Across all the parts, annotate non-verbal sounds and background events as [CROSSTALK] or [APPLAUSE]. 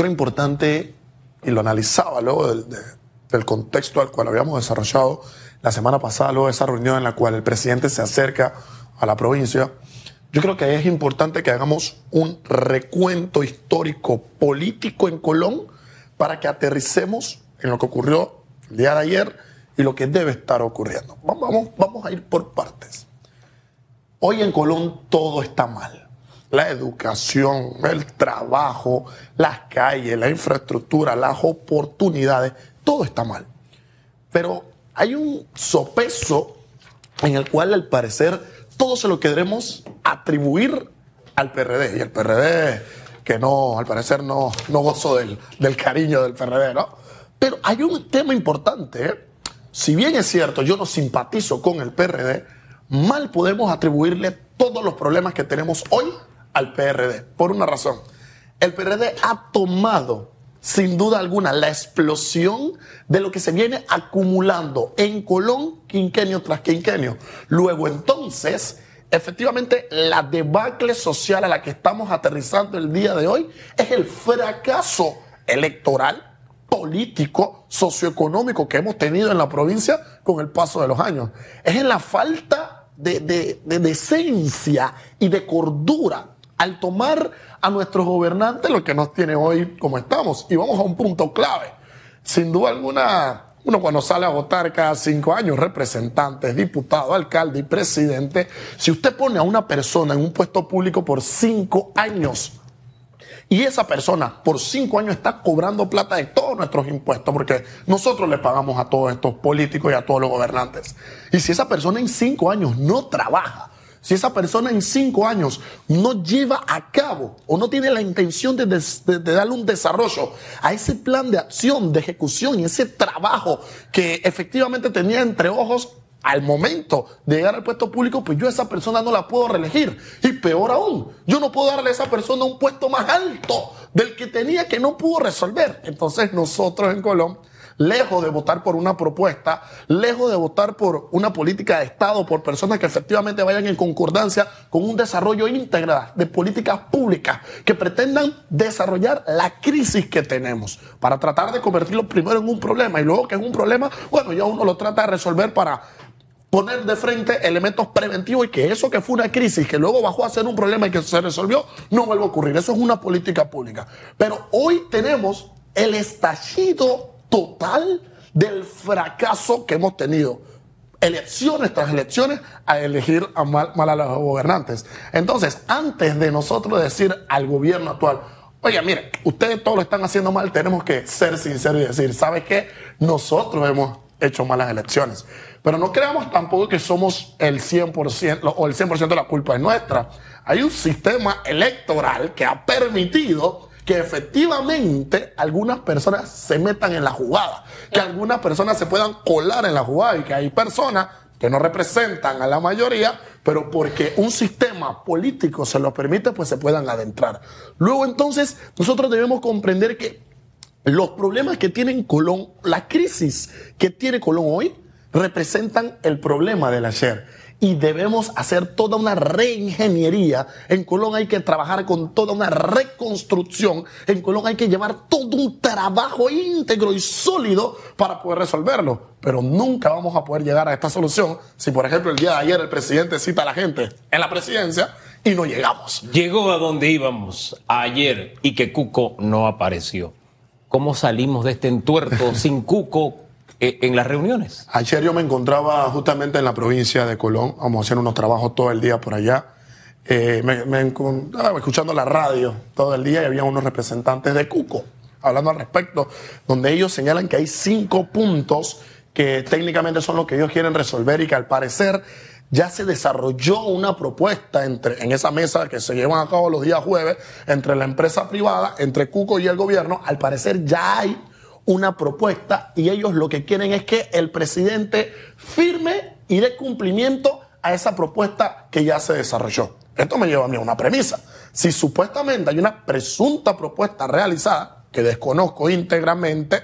creo importante, y lo analizaba luego del, del contexto al cual habíamos desarrollado la semana pasada, luego de esa reunión en la cual el presidente se acerca a la provincia, yo creo que es importante que hagamos un recuento histórico político en Colón para que aterricemos en lo que ocurrió el día de ayer y lo que debe estar ocurriendo. Vamos, vamos a ir por partes. Hoy en Colón todo está mal. La educación, el trabajo, las calles, la infraestructura, las oportunidades, todo está mal. Pero hay un sopeso en el cual al parecer todo se lo queremos atribuir al PRD. Y el PRD, que no, al parecer no, no gozo del, del cariño del PRD, ¿no? Pero hay un tema importante. ¿eh? Si bien es cierto, yo no simpatizo con el PRD, mal podemos atribuirle todos los problemas que tenemos hoy al PRD. Por una razón. El PRD ha tomado, sin duda alguna, la explosión de lo que se viene acumulando en Colón quinquenio tras quinquenio. Luego entonces, efectivamente, la debacle social a la que estamos aterrizando el día de hoy es el fracaso electoral político, socioeconómico que hemos tenido en la provincia con el paso de los años. Es en la falta de, de, decencia y de cordura al tomar a nuestros gobernantes lo que nos tiene hoy como estamos. Y vamos a un punto clave. Sin duda alguna, uno cuando sale a votar cada cinco años, representantes, diputados, alcalde y presidente, si usted pone a una persona en un puesto público por cinco años, y esa persona por cinco años está cobrando plata de todos nuestros impuestos, porque nosotros le pagamos a todos estos políticos y a todos los gobernantes. Y si esa persona en cinco años no trabaja, si esa persona en cinco años no lleva a cabo o no tiene la intención de, darle un desarrollo a ese plan de acción, de ejecución y ese trabajo que efectivamente tenía entre ojos al momento de llegar al puesto público, pues yo a esa persona no la puedo reelegir. Y peor aún, yo no puedo darle a esa persona un puesto más alto del que tenía que no pudo resolver. Entonces nosotros en Colombia, lejos de votar por una propuesta, lejos de votar por una política de Estado, por personas que efectivamente vayan en concordancia con un desarrollo íntegro de políticas públicas que pretendan desarrollar la crisis que tenemos para tratar de convertirlo primero en un problema y luego que es un problema, bueno, ya uno lo trata de resolver para poner de frente elementos preventivos y que eso que fue una crisis que luego bajó a ser un problema y que se resolvió, no vuelva a ocurrir. Eso es una política pública. Pero hoy tenemos el estallido total del fracaso que hemos tenido. Elecciones tras elecciones a elegir a mal, a los gobernantes. Entonces, antes de nosotros decir al gobierno actual, oye, mire, ustedes todo lo están haciendo mal, tenemos que ser sinceros y decir, ¿sabe qué? Nosotros hemos hecho malas elecciones. Pero no creamos tampoco que somos el 100% o el 100% de la culpa es nuestra. Hay un sistema electoral que ha permitido que efectivamente algunas personas se metan en la jugada, que algunas personas se puedan colar en la jugada y que hay personas que no representan a la mayoría, pero porque un sistema político se lo permite, pues se puedan adentrar. Luego entonces nosotros debemos comprender que los problemas que tiene Colón, la crisis que tiene Colón hoy, representan el problema del ayer. Y debemos hacer toda una reingeniería. En Colón hay que trabajar con toda una reconstrucción. En Colón hay que llevar todo un trabajo íntegro y sólido para poder resolverlo. Pero nunca vamos a poder llegar a esta solución si, por ejemplo, el día de ayer el presidente cita a la gente en la presidencia y no llegamos. Llegó a donde íbamos ayer y que Cuco no apareció. ¿Cómo salimos de este entuerto [LAUGHS] sin Cuco en las reuniones. Ayer yo me encontraba justamente en la provincia de Colón, vamos a hacer unos trabajos todo el día por allá. Eh, me, encontraba escuchando la radio todo el día y había unos representantes de Cuco hablando al respecto, donde ellos señalan que hay cinco puntos que técnicamente son los que ellos quieren resolver y que al parecer ya se desarrolló una propuesta entre, en esa mesa que se llevan a cabo los días jueves entre la empresa privada, entre Cuco y el gobierno. Al parecer ya hay una propuesta y ellos lo que quieren es que el presidente firme y dé cumplimiento a esa propuesta que ya se desarrolló. Esto me lleva a mí a una premisa. Si supuestamente hay una presunta propuesta realizada, que desconozco íntegramente,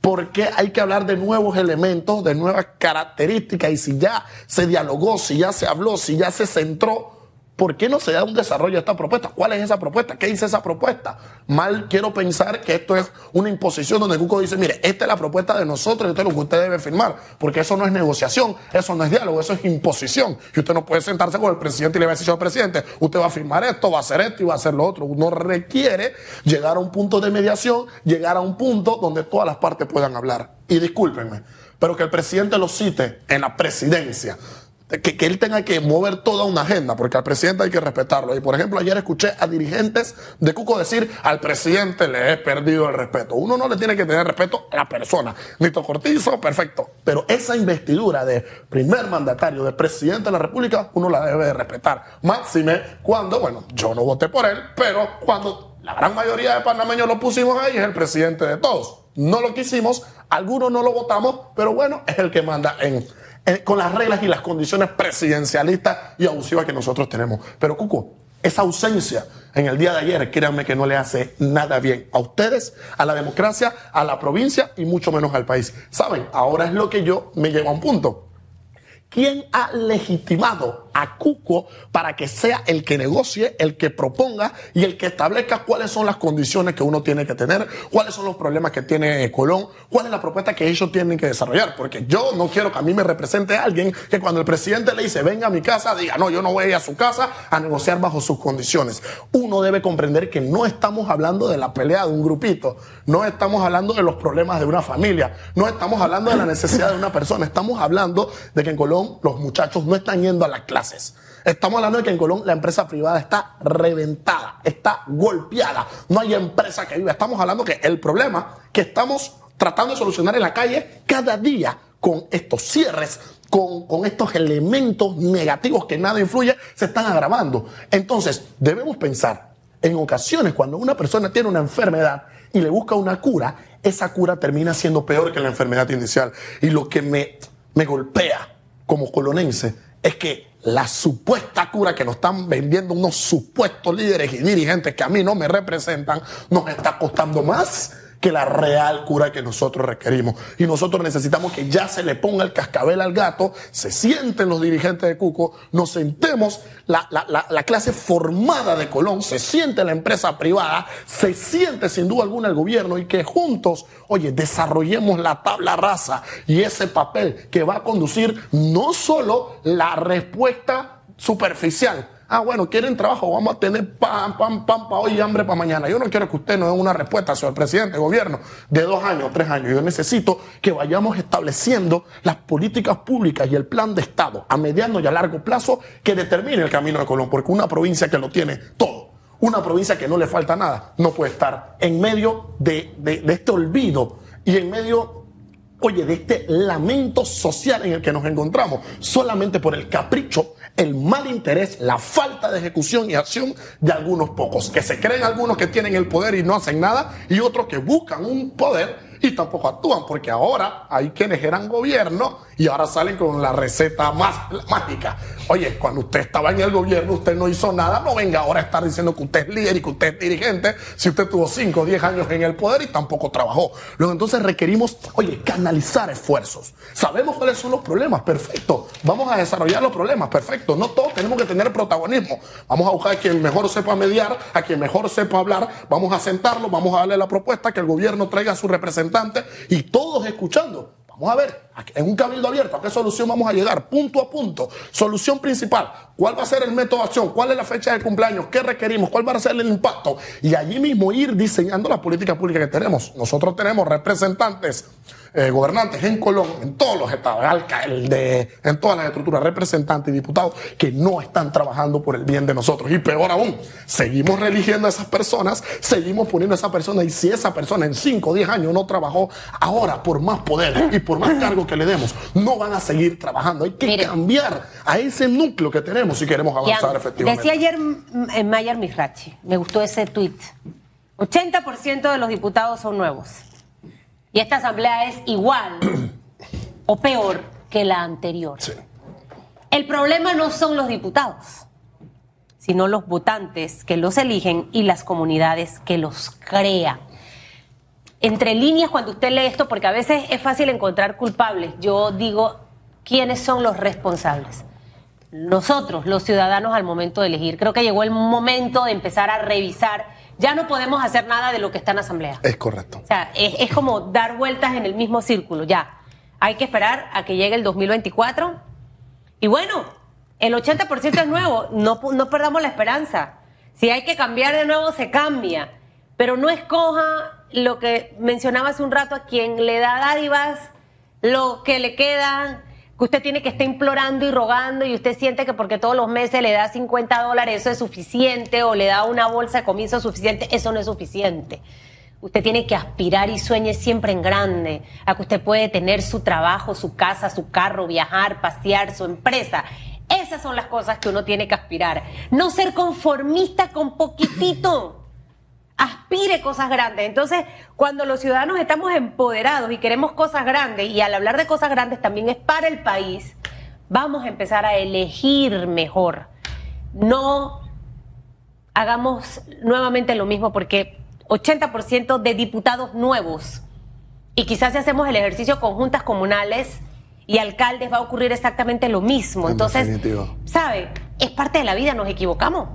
¿por qué hay que hablar de nuevos elementos, de nuevas características? Y si ya se dialogó, si ya se habló, si ya se centró, ¿Por qué no se da un desarrollo de esta propuesta? ¿Cuál es esa propuesta? ¿Qué dice esa propuesta? Mal quiero pensar que esto es una imposición donde Cuco dice, mire, esta es la propuesta de nosotros, esto es lo que usted debe firmar, porque eso no es negociación, eso no es diálogo, eso es imposición. Y usted no puede sentarse con el presidente y le va a decir al presidente, usted va a firmar esto, va a hacer esto y va a hacer lo otro. Uno requiere llegar a un punto de mediación, llegar a un punto donde todas las partes puedan hablar. Y discúlpenme, pero que el presidente lo cite en la presidencia que, él tenga que mover toda una agenda, porque al presidente hay que respetarlo. Y por ejemplo, ayer escuché a dirigentes de Cuco decir, al presidente le he perdido el respeto. Uno no le tiene que tener respeto a la persona. Nito Cortizo, perfecto. Pero esa investidura de primer mandatario, de presidente de la República, uno la debe de respetar. Máxime cuando, bueno, yo no voté por él, pero cuando la gran mayoría de panameños lo pusimos ahí, es el presidente de todos. No lo quisimos, algunos no lo votamos, pero bueno, es el que manda en eh, con las reglas y las condiciones presidencialistas y abusivas que nosotros tenemos. Pero Cuco, esa ausencia en el día de ayer, créanme que no le hace nada bien a ustedes, a la democracia, a la provincia y mucho menos al país. Saben, ahora es lo que yo me llevo a un punto. ¿Quién ha legitimado a Cuco para que sea el que negocie, el que proponga y el que establezca cuáles son las condiciones que uno tiene que tener, cuáles son los problemas que tiene Colón, cuál es la propuesta que ellos tienen que desarrollar? Porque yo no quiero que a mí me represente alguien que cuando el presidente le dice venga a mi casa, diga no, yo no voy a ir a su casa a negociar bajo sus condiciones. Uno debe comprender que no estamos hablando de la pelea de un grupito, no estamos hablando de los problemas de una familia, no estamos hablando de la necesidad de una persona, estamos hablando de que en Colón los muchachos no están yendo a las Estamos hablando de que en Colón la empresa privada está reventada, está golpeada, no hay empresa que viva. Estamos hablando que el problema que estamos tratando de solucionar en la calle cada día con estos cierres, con, con, estos elementos negativos que nada influye, se están agravando. Entonces, debemos pensar, en ocasiones, cuando una persona tiene una enfermedad y le busca una cura, esa cura termina siendo peor que la enfermedad inicial. Y lo que me, me golpea como colonense es que la supuesta cura que nos están vendiendo unos supuestos líderes y dirigentes que a mí no me representan nos está costando más que la real cura que nosotros requerimos. Y nosotros necesitamos que ya se le ponga el cascabel al gato, se sienten los dirigentes de Cuco, nos sentemos la, la, clase formada de Colón, se siente la empresa privada, se siente sin duda alguna el gobierno y que juntos, oye, desarrollemos la tabla rasa y ese papel que va a conducir no solo la respuesta superficial, Ah, bueno, quieren trabajo, vamos a tener pam, pam, pam para hoy y hambre para mañana. Yo no quiero que usted nos dé una respuesta, señor presidente, gobierno, de dos años, tres años. Yo necesito que vayamos estableciendo las políticas públicas y el plan de Estado a mediano y a largo plazo que determine el camino de Colón, porque una provincia que lo tiene todo, una provincia que no le falta nada, no puede estar en medio de, de este olvido y en medio oye, de este lamento social en el que nos encontramos, solamente por el capricho, el mal interés, la falta de ejecución y acción de algunos pocos, que se creen algunos que tienen el poder y no hacen nada, y otros que buscan un poder y tampoco actúan, porque ahora hay quienes eran gobierno y ahora salen con la receta más mágica. Oye, cuando usted estaba en el gobierno, usted no hizo nada, no venga ahora a estar diciendo que usted es líder y que usted es dirigente, si usted tuvo 5 o 10 años en el poder y tampoco trabajó. Luego entonces requerimos, oye, canalizar esfuerzos. Sabemos cuáles son los problemas, perfecto. Vamos a desarrollar los problemas, perfecto. No todos tenemos que tener protagonismo. Vamos a buscar a quien mejor sepa mediar, a quien mejor sepa hablar, vamos a sentarlo, vamos a darle la propuesta, que el gobierno traiga a su representante y todos escuchando. Vamos a ver, en un cabildo abierto, ¿a qué solución vamos a llegar? Punto a punto. Solución principal. ¿Cuál va a ser el método de acción? ¿Cuál es la fecha de cumpleaños? ¿Qué requerimos? ¿Cuál va a ser el impacto? Y allí mismo ir diseñando la política pública que tenemos. Nosotros tenemos representantes eh, gobernantes en Colón, en todos los estados, alcalde, en todas las estructuras, representantes y diputados que no están trabajando por el bien de nosotros. Y peor aún, seguimos religiendo a esas personas, seguimos poniendo a esa persona y si esa persona en 5 o 10 años no trabajó, ahora por más poder y por más cargo que le demos, no van a seguir trabajando. Hay que cambiar a ese núcleo que tenemos si queremos avanzar efectivamente. Decía ayer en Mayer Mirachi, me gustó ese tuit, 80% de los diputados son nuevos. Y esta asamblea es igual o peor que la anterior. El problema no son los diputados, sino los votantes que los eligen y las comunidades que los crean. Entre líneas, cuando usted lee esto, porque a veces es fácil encontrar culpables, yo digo quiénes son los responsables. nosotros, los ciudadanos, al momento de elegir. Creo que llegó el momento de empezar a revisar. Ya no podemos hacer nada de lo que está en asamblea. Es correcto. O sea, es, es como dar vueltas en el mismo círculo. Ya, hay que esperar a que llegue el 2024. Y bueno, el 80% es nuevo. No, no perdamos la esperanza. Si hay que cambiar de nuevo, se cambia. Pero no escoja lo que mencionaba hace un rato a quien le da dádivas, lo que le queda, que usted tiene que estar implorando y rogando y usted siente que porque todos los meses le da 50 dólares eso es suficiente o le da una bolsa de comienzo suficiente, eso no es suficiente. Usted tiene que aspirar y sueñe siempre en grande, a que usted puede tener su trabajo, su casa, su carro, viajar, pasear, su empresa. Esas son las cosas que uno tiene que aspirar. No ser conformista con poquitito. Aspire cosas grandes. Entonces, cuando los ciudadanos estamos empoderados y queremos cosas grandes, y al hablar de cosas grandes también es para el país, vamos a empezar a elegir mejor. No hagamos nuevamente lo mismo porque 80% de diputados nuevos y quizás si hacemos el ejercicio con juntas comunales y alcaldes va a ocurrir exactamente lo mismo. En Entonces, definitivo. ¿sabe? Es parte de la vida, nos equivocamos,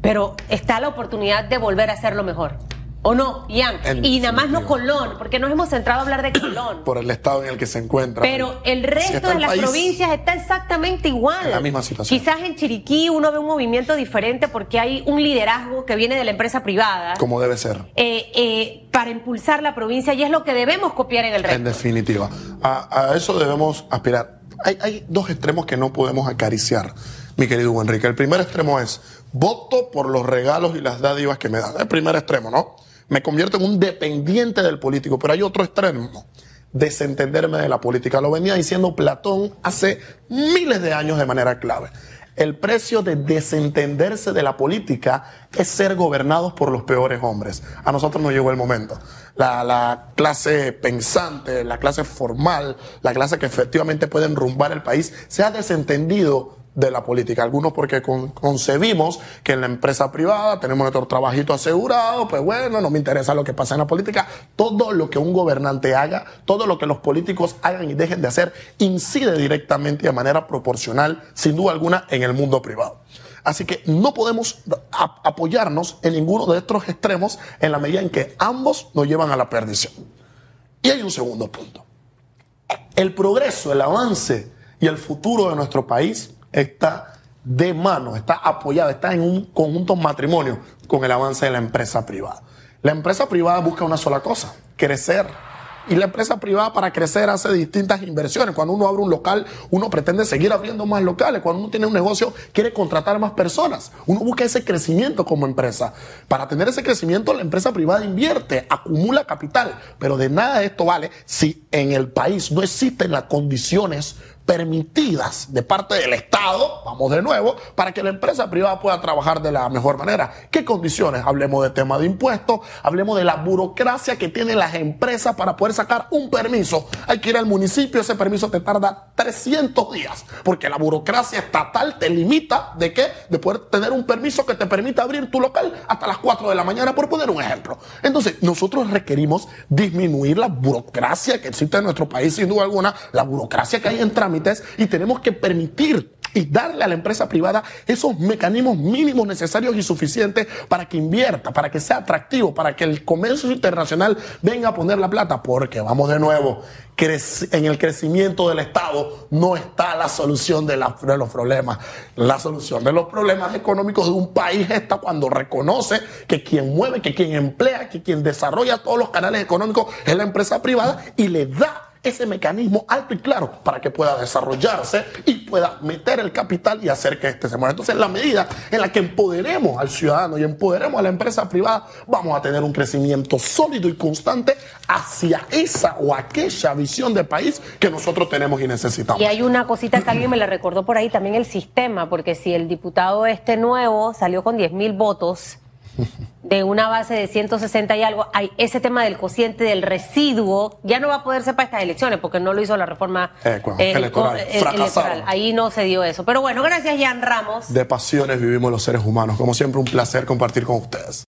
pero está la oportunidad de volver a hacerlo mejor. ¿O no, Ian? En Y nada más no. Colón, porque nos hemos centrado a hablar de [COUGHS] Colón. Por el estado en el que se encuentra. Pero el resto de el las país, provincias está exactamente igual. En la misma situación. Quizás en Chiriquí uno ve un movimiento diferente porque hay un liderazgo que viene de la empresa privada Como debe ser. eh, eh, para impulsar la provincia y es lo que debemos copiar en el En resto. definitiva. A, a eso debemos aspirar. Hay, hay dos extremos que no podemos acariciar, mi querido Enrique. El primer extremo es voto por los regalos y las dádivas que me dan. El primer extremo, ¿no? Me convierto en un dependiente del político. Pero hay otro extremo. Desentenderme de la política. Lo venía diciendo Platón hace miles de años de manera clave. El precio de desentenderse de la política es ser gobernados por los peores hombres. A nosotros nos llegó el momento. La, la clase pensante, la clase formal, la clase que efectivamente puede enrumbar el país, se ha desentendido de la política. Algunos porque con- concebimos que en la empresa privada tenemos nuestro trabajito asegurado, pues bueno, no me interesa lo que pasa en la política. Todo lo que un gobernante haga, todo lo que los políticos hagan y dejen de hacer, incide directamente y de manera proporcional, sin duda alguna, en el mundo privado. Así que no podemos apoyarnos en ninguno de estos extremos en la medida en que ambos nos llevan a la perdición. Y hay un segundo punto el progreso, el avance y el futuro de nuestro país está de mano, está apoyado, está en un conjunto matrimonio con el avance de la empresa privada. La empresa privada busca una sola cosa, crecer. Y la empresa privada para crecer hace distintas inversiones. Cuando uno abre un local, uno pretende seguir abriendo más locales. Cuando uno tiene un negocio, quiere contratar más personas. Uno busca ese crecimiento como empresa. Para tener ese crecimiento, la empresa privada invierte, acumula capital. Pero de nada esto vale si en el país no existen las condiciones permitidas de parte del Estado, vamos de nuevo, para que la empresa privada pueda trabajar de la mejor manera. ¿Qué condiciones? Hablemos de tema de impuestos, hablemos de la burocracia que tienen las empresas para poder sacar un permiso. Hay que ir al municipio, ese permiso te tarda 300 días, porque la burocracia estatal te limita de qué? De poder tener un permiso que te permita abrir tu local hasta las 4 de la mañana, por poner un ejemplo. Entonces, nosotros requerimos disminuir la burocracia que existe en nuestro país, sin duda alguna, la burocracia que hay en y tenemos que permitir y darle a la empresa privada esos mecanismos mínimos necesarios y suficientes para que invierta, para que sea atractivo, para que el comercio internacional venga a poner la plata, porque vamos de nuevo, en el crecimiento del Estado no está la solución de, de los problemas. La solución de los problemas económicos de un país está cuando reconoce que quien mueve, que quien emplea, que quien desarrolla todos los canales económicos es la empresa privada y le da ese mecanismo alto y claro para que pueda desarrollarse y pueda meter el capital y hacer que este se mueva. Entonces, en la medida en la que empoderemos al ciudadano y empoderemos a la empresa privada, vamos a tener un crecimiento sólido y constante hacia esa o aquella visión de país que nosotros tenemos y necesitamos. Y hay una cosita que alguien me la recordó por ahí, también el sistema, porque si el diputado este nuevo salió con 10 mil votos de una base de 160 y algo, hay ese tema del cociente del residuo, ya no va a poder ser para estas elecciones, porque no lo hizo la reforma Eh, cu- electoral. co- Fracasado. Ahí no se dio eso. Pero bueno, gracias, Jan Ramos. De pasiones vivimos los seres humanos. Como siempre, un placer compartir con ustedes.